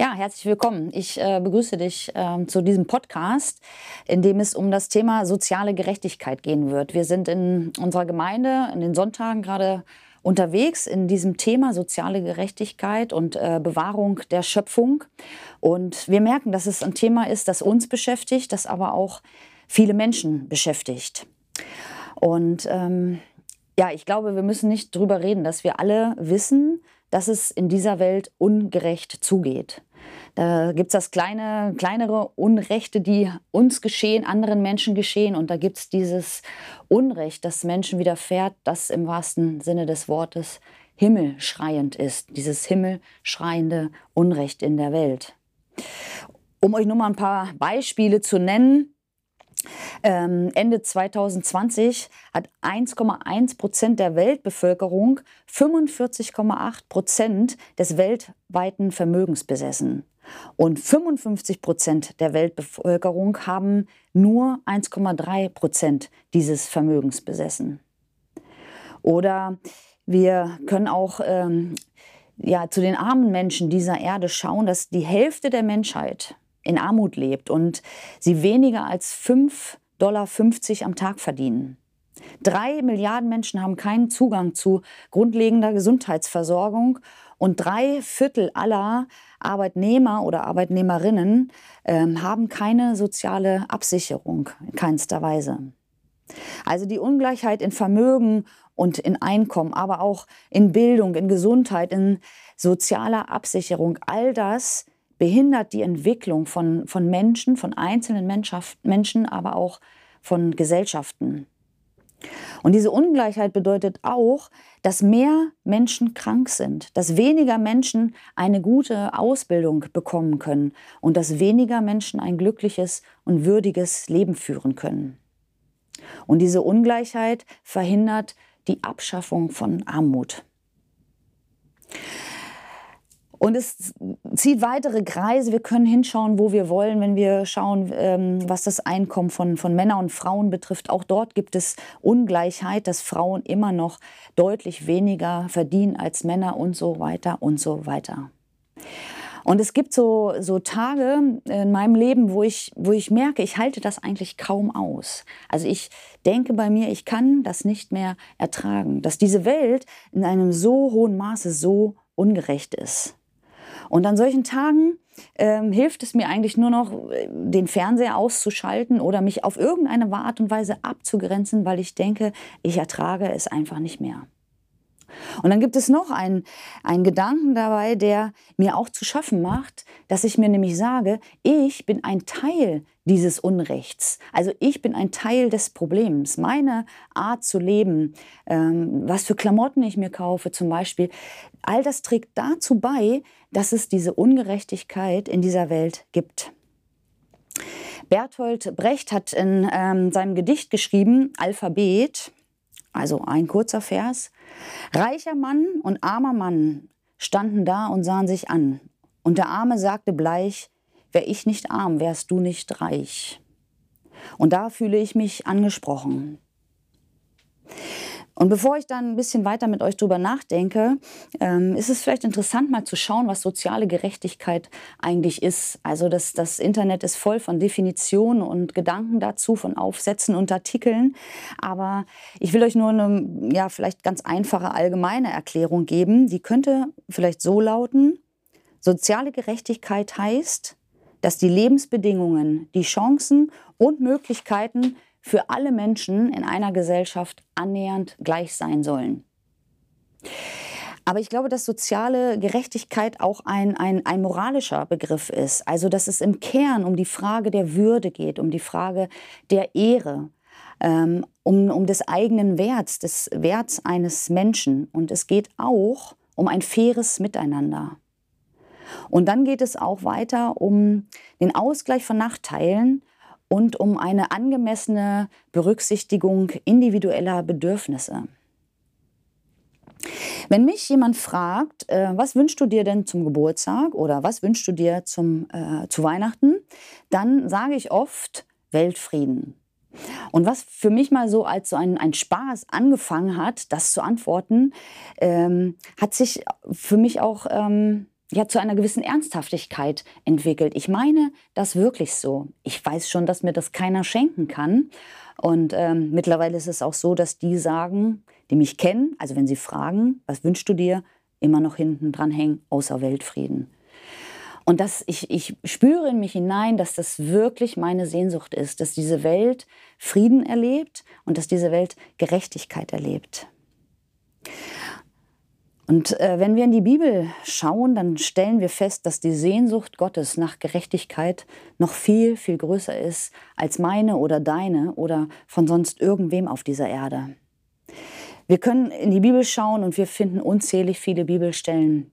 Ja, herzlich willkommen. Ich äh, begrüße dich äh, zu diesem Podcast, in dem es um das Thema soziale Gerechtigkeit gehen wird. Wir sind in unserer Gemeinde in den Sonntagen gerade unterwegs in diesem Thema soziale Gerechtigkeit und äh, Bewahrung der Schöpfung. Und wir merken, dass es ein Thema ist, das uns beschäftigt, das aber auch viele Menschen beschäftigt. Und ähm, ja, ich glaube, wir müssen nicht drüber reden, dass wir alle wissen, dass es in dieser Welt ungerecht zugeht. Da gibt es das kleine, kleinere Unrechte, die uns geschehen, anderen Menschen geschehen. Und da gibt es dieses Unrecht, das Menschen widerfährt, das im wahrsten Sinne des Wortes himmelschreiend ist. Dieses himmelschreiende Unrecht in der Welt. Um euch nur mal ein paar Beispiele zu nennen. Ähm, Ende 2020 hat 1,1 Prozent der Weltbevölkerung 45,8 Prozent des weltweiten Vermögens besessen. Und 55 Prozent der Weltbevölkerung haben nur 1,3 Prozent dieses Vermögens besessen. Oder wir können auch ähm, ja, zu den armen Menschen dieser Erde schauen, dass die Hälfte der Menschheit in Armut lebt und sie weniger als 5,50 Dollar am Tag verdienen. Drei Milliarden Menschen haben keinen Zugang zu grundlegender Gesundheitsversorgung und drei Viertel aller Arbeitnehmer oder Arbeitnehmerinnen ähm, haben keine soziale Absicherung in keinster Weise. Also die Ungleichheit in Vermögen und in Einkommen, aber auch in Bildung, in Gesundheit, in sozialer Absicherung, all das behindert die Entwicklung von, von Menschen, von einzelnen Menschen, aber auch von Gesellschaften. Und diese Ungleichheit bedeutet auch, dass mehr Menschen krank sind, dass weniger Menschen eine gute Ausbildung bekommen können und dass weniger Menschen ein glückliches und würdiges Leben führen können. Und diese Ungleichheit verhindert die Abschaffung von Armut. Und es zieht weitere Kreise. Wir können hinschauen, wo wir wollen, wenn wir schauen, ähm, was das Einkommen von, von Männern und Frauen betrifft. Auch dort gibt es Ungleichheit, dass Frauen immer noch deutlich weniger verdienen als Männer und so weiter und so weiter. Und es gibt so, so Tage in meinem Leben, wo ich, wo ich merke, ich halte das eigentlich kaum aus. Also ich denke bei mir, ich kann das nicht mehr ertragen, dass diese Welt in einem so hohen Maße so ungerecht ist. Und an solchen Tagen ähm, hilft es mir eigentlich nur noch, den Fernseher auszuschalten oder mich auf irgendeine Art und Weise abzugrenzen, weil ich denke, ich ertrage es einfach nicht mehr. Und dann gibt es noch einen, einen Gedanken dabei, der mir auch zu schaffen macht, dass ich mir nämlich sage, ich bin ein Teil dieses Unrechts. Also ich bin ein Teil des Problems. Meine Art zu leben, ähm, was für Klamotten ich mir kaufe zum Beispiel, all das trägt dazu bei, dass es diese Ungerechtigkeit in dieser Welt gibt. Bertolt Brecht hat in ähm, seinem Gedicht geschrieben, Alphabet, also ein kurzer Vers. Reicher Mann und armer Mann standen da und sahen sich an. Und der Arme sagte bleich, wär ich nicht arm, wärst du nicht reich. Und da fühle ich mich angesprochen. Und bevor ich dann ein bisschen weiter mit euch drüber nachdenke, ähm, ist es vielleicht interessant, mal zu schauen, was soziale Gerechtigkeit eigentlich ist. Also das, das Internet ist voll von Definitionen und Gedanken dazu, von Aufsätzen und Artikeln. Aber ich will euch nur eine, ja, vielleicht ganz einfache allgemeine Erklärung geben. Die könnte vielleicht so lauten, soziale Gerechtigkeit heißt, dass die Lebensbedingungen, die Chancen und Möglichkeiten für alle Menschen in einer Gesellschaft annähernd gleich sein sollen. Aber ich glaube, dass soziale Gerechtigkeit auch ein, ein, ein moralischer Begriff ist. Also dass es im Kern um die Frage der Würde geht, um die Frage der Ehre, ähm, um, um des eigenen Werts, des Werts eines Menschen. Und es geht auch um ein faires Miteinander. Und dann geht es auch weiter um den Ausgleich von Nachteilen und um eine angemessene Berücksichtigung individueller Bedürfnisse. Wenn mich jemand fragt, äh, was wünschst du dir denn zum Geburtstag oder was wünschst du dir zum, äh, zu Weihnachten, dann sage ich oft Weltfrieden. Und was für mich mal so als so ein, ein Spaß angefangen hat, das zu antworten, ähm, hat sich für mich auch ähm, ja zu einer gewissen Ernsthaftigkeit entwickelt. Ich meine das wirklich so. Ich weiß schon, dass mir das keiner schenken kann. Und ähm, mittlerweile ist es auch so, dass die sagen, die mich kennen, also wenn sie fragen, was wünschst du dir, immer noch hinten dran hängen, außer Weltfrieden. Und dass ich, ich spüre in mich hinein, dass das wirklich meine Sehnsucht ist, dass diese Welt Frieden erlebt und dass diese Welt Gerechtigkeit erlebt. Und äh, wenn wir in die Bibel schauen, dann stellen wir fest, dass die Sehnsucht Gottes nach Gerechtigkeit noch viel, viel größer ist als meine oder deine oder von sonst irgendwem auf dieser Erde. Wir können in die Bibel schauen und wir finden unzählig viele Bibelstellen,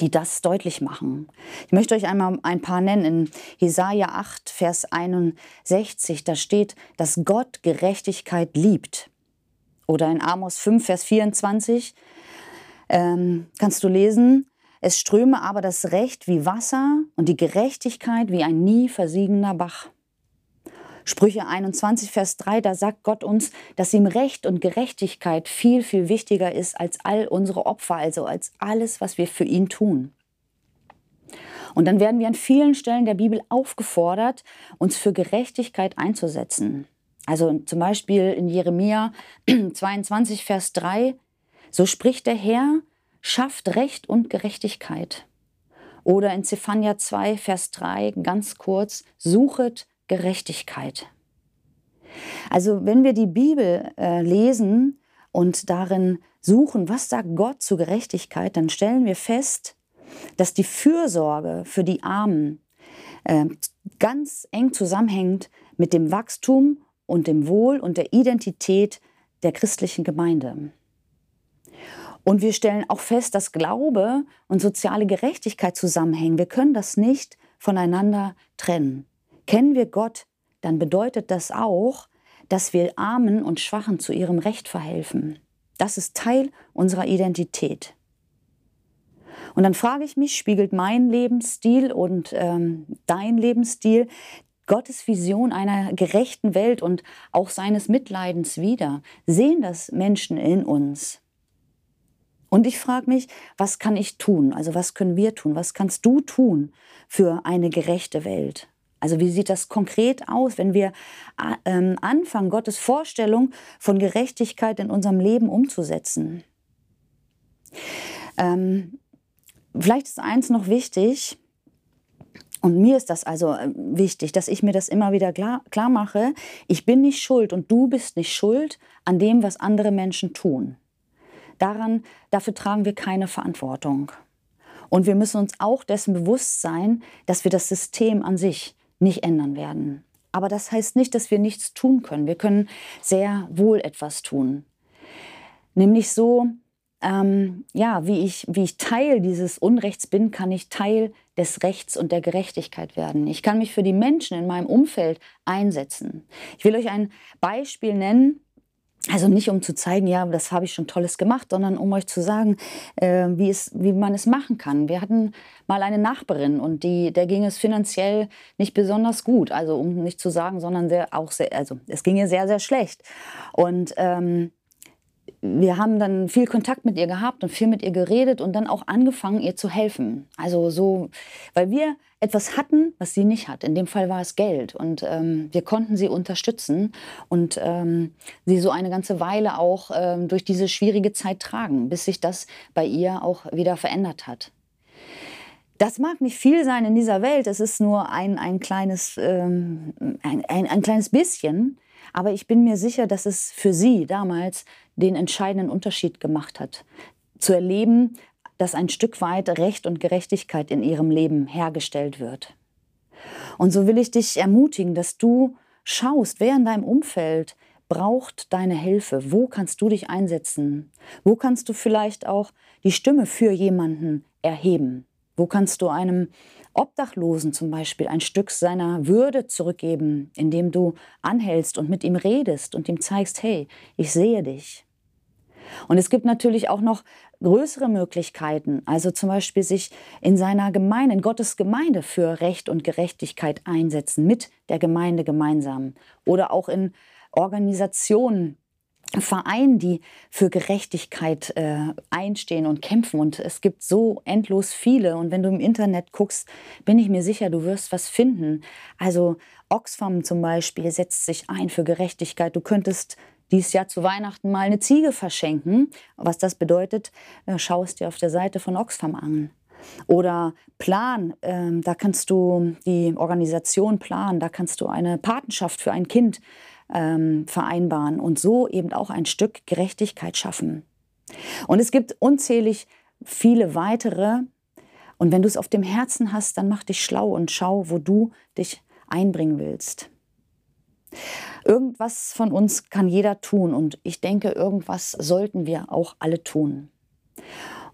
die das deutlich machen. Ich möchte euch einmal ein paar nennen. In Jesaja 8, Vers 61, da steht, dass Gott Gerechtigkeit liebt. Oder in Amos 5, Vers 24, ähm, kannst du lesen, es ströme aber das Recht wie Wasser und die Gerechtigkeit wie ein nie versiegender Bach. Sprüche 21, Vers 3, da sagt Gott uns, dass ihm Recht und Gerechtigkeit viel, viel wichtiger ist als all unsere Opfer, also als alles, was wir für ihn tun. Und dann werden wir an vielen Stellen der Bibel aufgefordert, uns für Gerechtigkeit einzusetzen. Also zum Beispiel in Jeremia 22, Vers 3, so spricht der Herr, schafft Recht und Gerechtigkeit. Oder in Zephania 2, Vers 3, ganz kurz, suchet Gerechtigkeit. Also wenn wir die Bibel äh, lesen und darin suchen, was sagt Gott zu Gerechtigkeit, dann stellen wir fest, dass die Fürsorge für die Armen äh, ganz eng zusammenhängt mit dem Wachstum und dem Wohl und der Identität der christlichen Gemeinde. Und wir stellen auch fest, dass Glaube und soziale Gerechtigkeit zusammenhängen. Wir können das nicht voneinander trennen. Kennen wir Gott, dann bedeutet das auch, dass wir Armen und Schwachen zu ihrem Recht verhelfen. Das ist Teil unserer Identität. Und dann frage ich mich, spiegelt mein Lebensstil und ähm, dein Lebensstil Gottes Vision einer gerechten Welt und auch seines Mitleidens wider? Sehen das Menschen in uns? Und ich frage mich, was kann ich tun? Also was können wir tun? Was kannst du tun für eine gerechte Welt? Also wie sieht das konkret aus, wenn wir äh, anfangen, Gottes Vorstellung von Gerechtigkeit in unserem Leben umzusetzen? Ähm, vielleicht ist eins noch wichtig, und mir ist das also äh, wichtig, dass ich mir das immer wieder klar, klar mache, ich bin nicht schuld und du bist nicht schuld an dem, was andere Menschen tun. Daran, dafür tragen wir keine Verantwortung. Und wir müssen uns auch dessen bewusst sein, dass wir das System an sich nicht ändern werden. Aber das heißt nicht, dass wir nichts tun können. Wir können sehr wohl etwas tun. Nämlich so, ähm, ja, wie ich, wie ich Teil dieses Unrechts bin, kann ich Teil des Rechts und der Gerechtigkeit werden. Ich kann mich für die Menschen in meinem Umfeld einsetzen. Ich will euch ein Beispiel nennen, also nicht um zu zeigen, ja, das habe ich schon Tolles gemacht, sondern um euch zu sagen, äh, wie, es, wie man es machen kann. Wir hatten mal eine Nachbarin und die, der ging es finanziell nicht besonders gut. Also um nicht zu sagen, sondern sehr, auch sehr, also es ging ihr sehr, sehr schlecht. Und ähm, wir haben dann viel Kontakt mit ihr gehabt und viel mit ihr geredet und dann auch angefangen, ihr zu helfen. Also so, weil wir etwas hatten, was sie nicht hat. In dem Fall war es Geld und ähm, wir konnten sie unterstützen und ähm, sie so eine ganze Weile auch ähm, durch diese schwierige Zeit tragen, bis sich das bei ihr auch wieder verändert hat. Das mag nicht viel sein in dieser Welt, es ist nur ein, ein, kleines, ähm, ein, ein, ein kleines bisschen, aber ich bin mir sicher, dass es für sie damals den entscheidenden Unterschied gemacht hat. Zu erleben, dass ein Stück weit Recht und Gerechtigkeit in ihrem Leben hergestellt wird. Und so will ich dich ermutigen, dass du schaust, wer in deinem Umfeld braucht deine Hilfe. Wo kannst du dich einsetzen? Wo kannst du vielleicht auch die Stimme für jemanden erheben? Wo kannst du einem Obdachlosen zum Beispiel ein Stück seiner Würde zurückgeben, indem du anhältst und mit ihm redest und ihm zeigst, hey, ich sehe dich. Und es gibt natürlich auch noch größere Möglichkeiten, also zum Beispiel sich in seiner Gemeinde, in Gottes Gemeinde für Recht und Gerechtigkeit einsetzen, mit der Gemeinde gemeinsam oder auch in Organisationen, Vereinen, die für Gerechtigkeit äh, einstehen und kämpfen. Und es gibt so endlos viele. Und wenn du im Internet guckst, bin ich mir sicher, du wirst was finden. Also Oxfam zum Beispiel setzt sich ein für Gerechtigkeit. Du könntest dieses Jahr zu Weihnachten mal eine Ziege verschenken. Was das bedeutet, äh, schaust dir auf der Seite von Oxfam an. Oder Plan, äh, da kannst du die Organisation planen, da kannst du eine Patenschaft für ein Kind ähm, vereinbaren und so eben auch ein Stück Gerechtigkeit schaffen. Und es gibt unzählig viele weitere. Und wenn du es auf dem Herzen hast, dann mach dich schlau und schau, wo du dich einbringen willst. Irgendwas von uns kann jeder tun und ich denke, irgendwas sollten wir auch alle tun.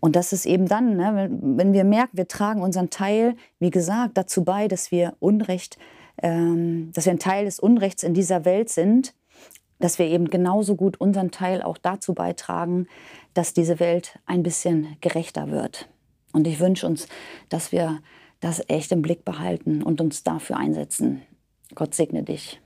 Und das ist eben dann, ne, wenn wir merken, wir tragen unseren Teil, wie gesagt, dazu bei, dass wir Unrecht ähm, dass wir ein Teil des Unrechts in dieser Welt sind, dass wir eben genauso gut unseren Teil auch dazu beitragen, dass diese Welt ein bisschen gerechter wird. Und ich wünsche uns, dass wir das echt im Blick behalten und uns dafür einsetzen. Gott segne dich.